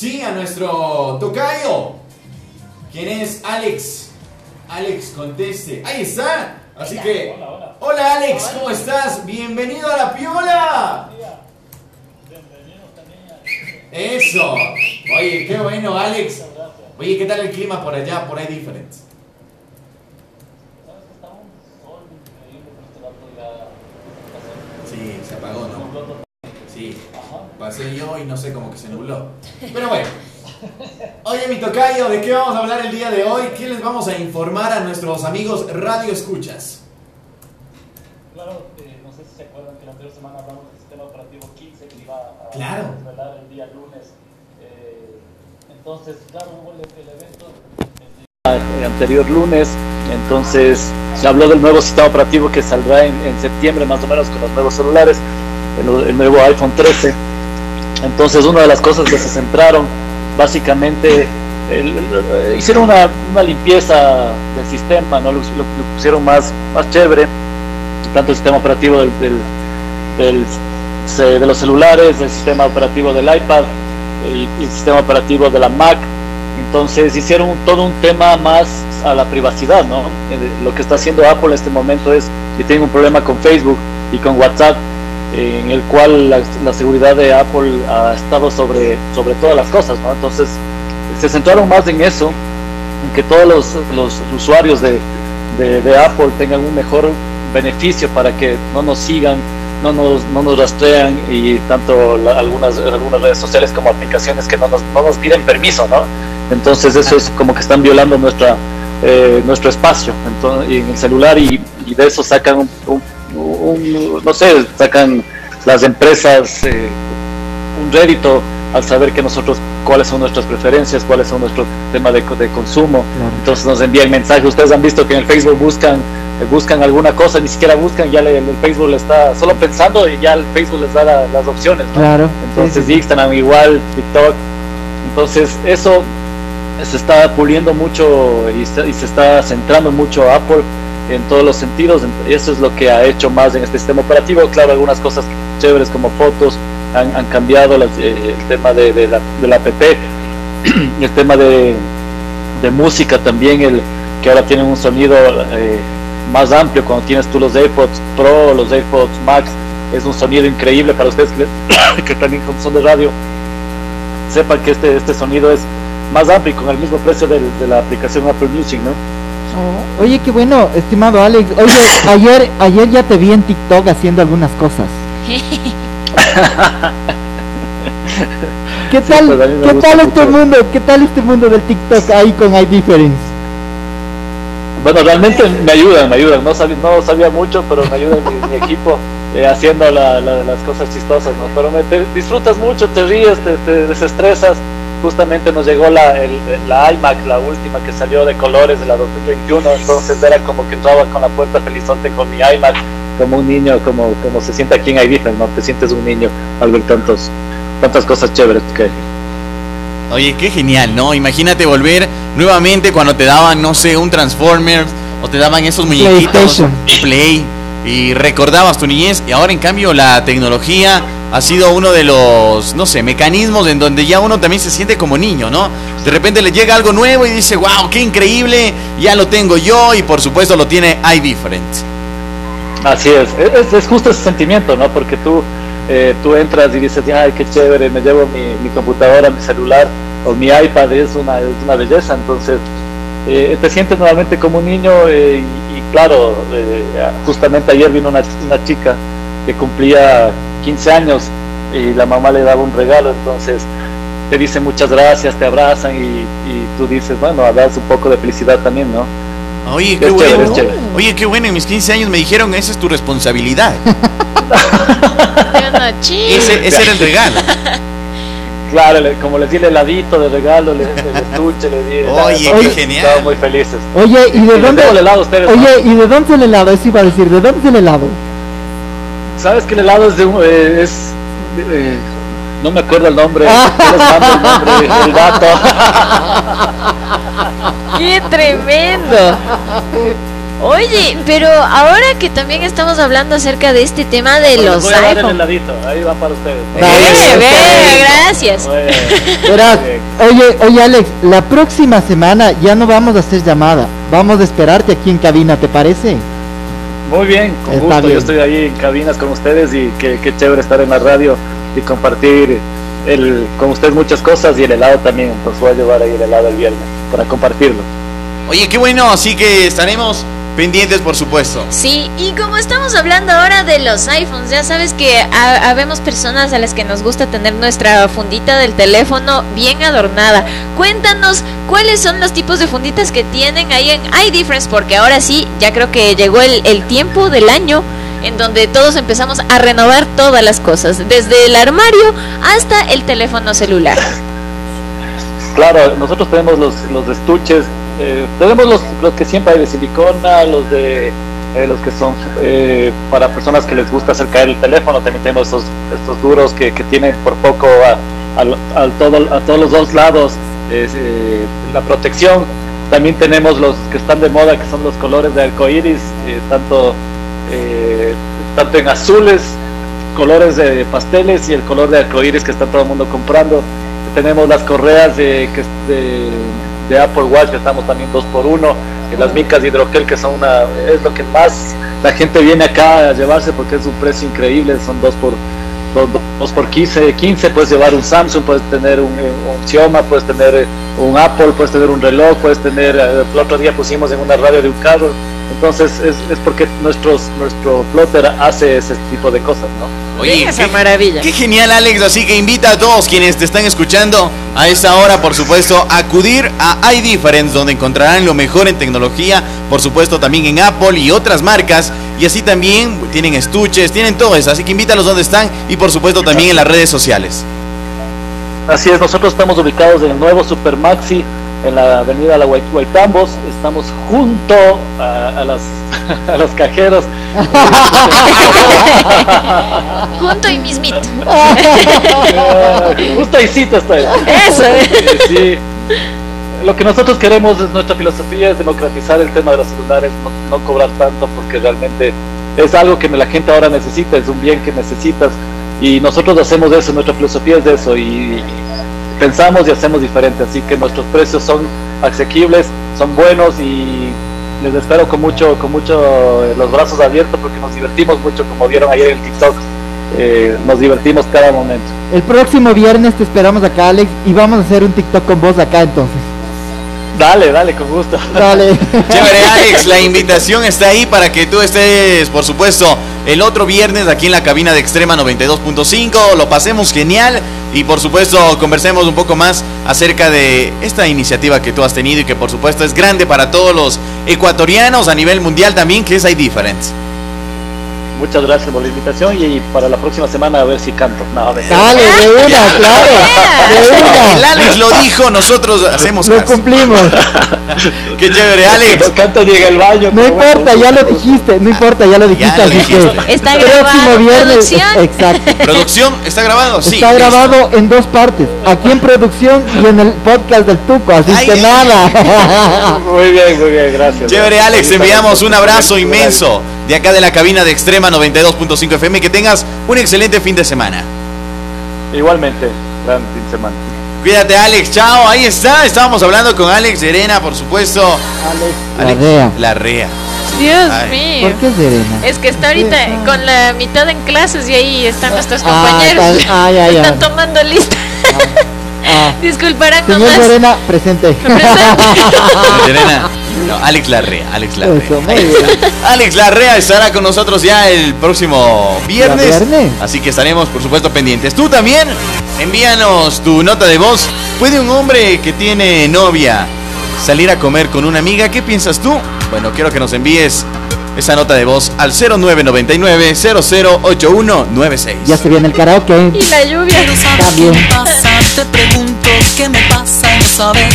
Sí, a nuestro tocayo. ¿Quién es Alex? Alex, conteste. Ahí está. Así que, hola Alex, ¿cómo estás? Bienvenido a la piola. Eso. Oye, qué bueno, Alex. Oye, ¿qué tal el clima por allá, por ahí diferente? Sí, se apagó, ¿no? Sí, pasé yo y no sé cómo que se nubló. Pero bueno. Oye, mi tocayo, ¿de qué vamos a hablar el día de hoy? ¿Qué les vamos a informar a nuestros amigos Radio Escuchas? Claro, eh, no sé si se acuerdan que la anterior semana hablamos del sistema operativo 15 que iba a Claro. desvelar el día lunes. Eh, entonces, claro, hubo el, el evento el anterior lunes, entonces se habló del nuevo sistema operativo que saldrá en, en septiembre más o menos con los nuevos celulares, el, el nuevo iPhone 13. Entonces, una de las cosas que se centraron, básicamente, el- hicieron una, limpieza del sistema, ¿no? lo, pusieron más, más chévere, tanto el sistema operativo del, del- de los celulares, el sistema operativo del iPad, el, el sistema operativo de la Mac. Entonces hicieron todo un tema más a la privacidad, ¿no? Eh, Lo que está haciendo Apple en este momento es que tiene un problema con Facebook y con WhatsApp, eh, en el cual la, la seguridad de Apple ha estado sobre, sobre todas las cosas, ¿no? Entonces se centraron más en eso, en que todos los, los usuarios de, de, de Apple tengan un mejor beneficio para que no nos sigan, no nos, no nos rastrean y tanto la- algunas, algunas redes sociales como aplicaciones que no nos, no nos piden permiso, ¿no? Entonces eso es como que están violando nuestra, eh, nuestro espacio entonces, en el celular y, y de eso sacan un, un- un- no sé, sacan las empresas eh, un rédito al saber que nosotros cuáles son nuestras preferencias, cuáles son nuestros temas de, de consumo. Entonces nos envían mensajes. Ustedes han visto que en el Facebook buscan eh, buscan alguna cosa, ni siquiera buscan, ya le- el Facebook le está solo pensando y ya el Facebook les da la- las opciones. ¿no? Claro. Entonces Instagram igual, TikTok. Entonces eso se está puliendo mucho y se, y se está centrando mucho Apple en todos los sentidos. y Eso es lo que ha hecho más en este sistema operativo. Claro, algunas cosas chéveres como fotos han, cambiado, eh, el tema de, de la, de app, el tema de, de música también, el que ahora tienen un sonido eh, más amplio cuando tienes tú los AirPods Pro, los AirPods Max, es un sonido increíble para ustedes que, que también son de radio, sepan que este, este sonido es más amplio y con el mismo precio del- de la aplicación Apple Music, ¿no? Oh, oye, qué bueno, estimado Alex. Oye, ayer, ayer ya te vi en TikTok haciendo algunas cosas. ¿Qué tal, pues, qué tal este mundo? ¿Qué tal este mundo del TikTok ahí con iDifference? Bueno, realmente me ayudan, me ayudan. No sabía, no sabía mucho, pero me ayuda mi, mi equipo eh, haciendo la- la- las cosas chistosas, ¿no? Pero me, te- disfrutas mucho, te ríes, te, te desestresas. Justamente nos llegó la, el- la iMac, la última que salió de colores de la 2021, entonces era como que entraba con la puerta felizonte con mi iMac, como un niño, como, como se siente aquí en iDifference, ¿no? Te sientes un niño al ver tantos, tantas cosas chéveres que hay. Oye, qué genial, ¿no? Imagínate volver nuevamente cuando te daban, no sé, un Transformers o te daban esos muñequitos PlayStation. Play y recordabas tu niñez y ahora en cambio la tecnología ha sido uno de los, no sé, mecanismos en donde ya uno también se siente como niño, ¿no? De repente le llega algo nuevo y dice, wow, qué increíble, ya lo tengo yo y por supuesto lo tiene iDifferent. Así es, es, es justo ese sentimiento, ¿no? Porque tú, eh, tú entras y dices, ay, qué chévere, me llevo mi, mi computadora, mi celular o mi iPad, es una, es una belleza, entonces eh, te sientes nuevamente como un niño eh, claro, eh, justamente ayer vino una, una chica que cumplía 15 años y la mamá le daba un regalo, entonces te dicen muchas gracias, te abrazan y, y tú dices, bueno, das un poco de felicidad también, ¿no? Oye, qué chévere, bueno. es chévere. Oye, qué bueno, en mis 15 años me dijeron, esa es tu responsabilidad. Ese, ese era el regalo. Claro, le- como les di el heladito de regalo, les, el estuche, les di. Oye, qué genial. Estaban muy felices. Oye, ¿y de dónde? el helado ustedes. ¿no? Oye, ¿y de dónde es el helado? Eso iba a decir, ¿de dónde es el helado? ¿Sabes que el helado es de un. eh, es, eh, no me acuerdo el nombre. yo les mando el nombre, el dato. ¡Qué tremendo! Oye, pero ahora que también estamos hablando acerca de este tema de Bueno, los voy a dar el heladito, ahí va para ustedes. Dale. Eh, ve, gracias. Verás, oye, oye Alex, la próxima semana ya no vamos a hacer llamada, vamos a esperarte aquí en cabina, ¿te parece? Muy bien, con Está gusto. bien. Yo estoy ahí en cabinas con ustedes y qué, qué chévere estar en la radio y compartir el, con ustedes muchas cosas y el helado también. Entonces voy a llevar ahí el helado el viernes para compartirlo. Oye, qué bueno, así que estaremos pendientes, por supuesto. Sí, y como estamos hablando ahora de los iPhones, ya sabes que ha- habemos personas a las que nos gusta tener nuestra fundita del teléfono bien adornada. Cuéntanos cuáles son los tipos de funditas que tienen ahí en iDifference, porque ahora sí, ya creo que llegó el, el tiempo del año en donde todos empezamos a renovar todas las cosas, desde el armario hasta el teléfono celular. Claro, nosotros tenemos los, los estuches, eh, tenemos los, los que siempre hay de silicona, los de eh, los que son eh, para personas que les gusta hacer caer el teléfono, también tenemos estos, estos duros que, que tienen por poco a, a- al todo, a todos los dos lados la protección. También tenemos los que están de moda, que son los colores de arcoíris, eh, tanto, tanto en azules, colores de pasteles y el color de arcoíris que está todo el mundo comprando tenemos las correas de, de, Apple Watch que estamos también dos por uno y las micas de hidrogel que son una es lo que más la gente viene acá a llevarse porque es un precio increíble son dos por dos, dos por 15, 15 puedes llevar un Samsung puedes tener un, eh, un Xiaomi puedes tener eh, un Apple puedes tener un reloj puedes tener eh, el otro día pusimos en una radio de un carro entonces es, es porque nuestros nuestro plotter hace ese tipo de cosas no Oye, Esa qué, maravilla. qué genial, Alex. Así que invita a todos quienes te están escuchando a esta hora, por supuesto, a acudir a iDifference, donde encontrarán lo mejor en tecnología, por supuesto, también en Apple y otras marcas. Y así también tienen estuches, tienen todo eso. Así que invítalos donde están y, por supuesto, también en las redes sociales. Así es, nosotros estamos ubicados en el nuevo Super Maxi, en la avenida La Guaitambos, estamos junto a, a las, a los cajeros. Junto y mismito. Eh, Justo sí estoy. Eso. Sí, sí. Lo que nosotros queremos es nuestra filosofía es democratizar el tema de los celulares, no, no cobrar tanto porque realmente es algo que la gente ahora necesita, es un bien que necesitas y nosotros hacemos eso, nuestra filosofía es de eso y pensamos y hacemos diferente, así que nuestros precios son asequibles, son buenos y les espero con mucho, con mucho eh, los brazos abiertos porque nos divertimos mucho, como vieron ayer en TikTok, eh, nos divertimos cada momento. El próximo viernes te esperamos acá Alex y vamos a hacer un TikTok con vos acá entonces. Dale, dale, con gusto. Dale. Chévere, Alex. La invitación está ahí para que tú estés, por supuesto, el otro viernes aquí en la cabina de Extrema 92.5. Lo pasemos genial y, por supuesto, conversemos un poco más acerca de esta iniciativa que tú has tenido y que, por supuesto, es grande para todos los ecuatorianos a nivel mundial también, que es iDifference. Muchas gracias por la invitación y, para la próxima semana a ver si canto. No, Dale, de una, claro. De El una. Alex lo dijo, nosotros hacemos Lo caso. cumplimos. Qué chévere, Alex. No canto ni en el baño. No bueno, importa, ya lo dijiste, no importa, ya lo dijiste, lo así dijiste. Está próximo grabado, viernes, producción. exacto. ¿Producción? ¿Está grabado? Sí. Está listo. grabado en dos partes, aquí en producción y en el podcast del Tuco, así Ay, que nada. Muy bien, muy bien, gracias. Chévere, Alex, enviamos un abrazo Gracias. inmenso de acá de la cabina de Extrema 92.5 FM. Que tengas un excelente fin de semana. Igualmente, gran fin de semana. Cuídate, Alex. Chao. Ahí está. Estábamos hablando con Alex Serena, por supuesto. Alex Larrea. Larrea. Dios Ay. mío. ¿Por qué Serena? Es que está ahorita con la mitad en clases y ahí están nuestros Ah, compañeros. está- ay, ay, están ay. tomando lista. Ah, Disculparán señor nomás. Serena, presente. Serena. No, Alex Larrea. Alex Larrea. Eso, muy Ahí bien. está. Alex Larrea estará con nosotros ya el próximo viernes. Así que estaremos, por supuesto, pendientes. Tú también, envíanos tu nota de voz. ¿Puede un hombre que tiene novia salir a comer con una amiga? ¿Qué piensas tú? Bueno, quiero que nos envíes esa nota de voz al 0999 008196. Ya se viene el karaoke. Y la lluvia. Pasa, te pregunto qué me pasa, no sabes